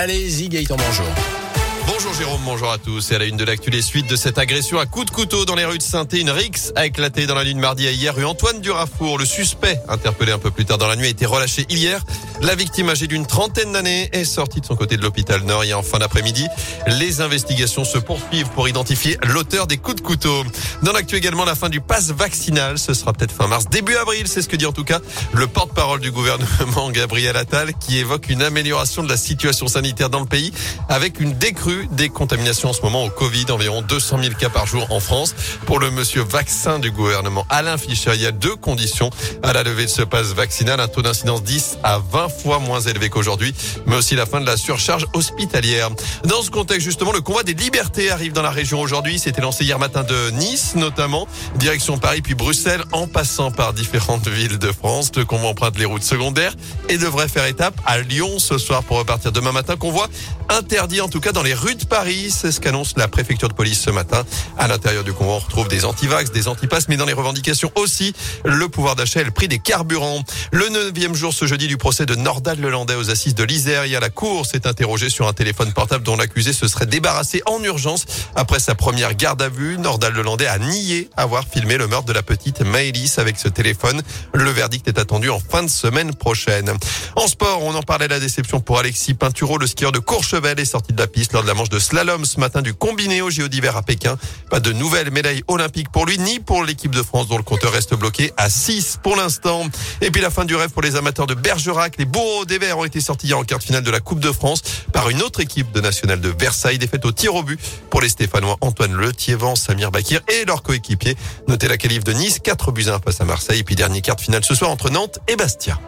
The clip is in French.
Allez-y Gaëtan, bonjour. Bonjour Jérôme, bonjour à tous. Et à la une de l'actu, les suites de cette agression à coups de couteau dans les rues de saint Une rixe a éclaté dans la nuit de mardi à hier, rue Antoine Durafour. Le suspect, interpellé un peu plus tard dans la nuit, a été relâché hier. La victime âgée d'une trentaine d'années est sortie de son côté de l'hôpital Nord hier en fin d'après-midi. Les investigations se poursuivent pour identifier l'auteur des coups de couteau. Dans l'actu également, la fin du pass vaccinal. Ce sera peut-être fin mars, début avril. C'est ce que dit en tout cas le porte-parole du gouvernement, Gabriel Attal, qui évoque une amélioration de la situation sanitaire dans le pays avec une décrue des contaminations en ce moment au Covid, environ 200 000 cas par jour en France. Pour le monsieur vaccin du gouvernement Alain Fischer, il y a deux conditions à la levée de ce passe vaccinal, un taux d'incidence 10 à 20 fois moins élevé qu'aujourd'hui, mais aussi la fin de la surcharge hospitalière. Dans ce contexte, justement, le convoi des libertés arrive dans la région aujourd'hui. C'était lancé hier matin de Nice, notamment, direction Paris puis Bruxelles, en passant par différentes villes de France. Le convoi emprunte les routes secondaires et devrait faire étape à Lyon ce soir pour repartir demain matin. Convoi interdit en tout cas dans les rues de Paris. C'est ce qu'annonce la préfecture de police ce matin. À l'intérieur du convoi, on retrouve des antivax, des antipasses, mais dans les revendications aussi, le pouvoir d'achat et le prix des carburants. Le neuvième jour ce jeudi du procès de Nordal Lelandais aux assises de l'Isère. Hier, la cour s'est interrogée sur un téléphone portable dont l'accusé se serait débarrassé en urgence après sa première garde à vue. Nordal Lelandais a nié avoir filmé le meurtre de la petite Maëlys avec ce téléphone. Le verdict est attendu en fin de semaine prochaine. En sport, on en parlait la déception pour Alexis Pinturo, le skieur de Courchevel est sorti de la piste lors de la manche de slalom ce matin du combiné au JO à Pékin. Pas de nouvelles médailles olympiques pour lui, ni pour l'équipe de France dont le compteur reste bloqué à 6 pour l'instant. Et puis la fin du rêve pour les amateurs de Bergerac. Les bourreaux des Verts ont été sortis en quart de finale de la Coupe de France par une autre équipe de nationale de Versailles. Défaite au tir au but pour les Stéphanois Antoine Le Thiévan, Samir Bakir et leurs coéquipiers. Notez la qualif de Nice, 4 buts à 1 face à Marseille. Et puis dernier quart de finale ce soir entre Nantes et Bastia.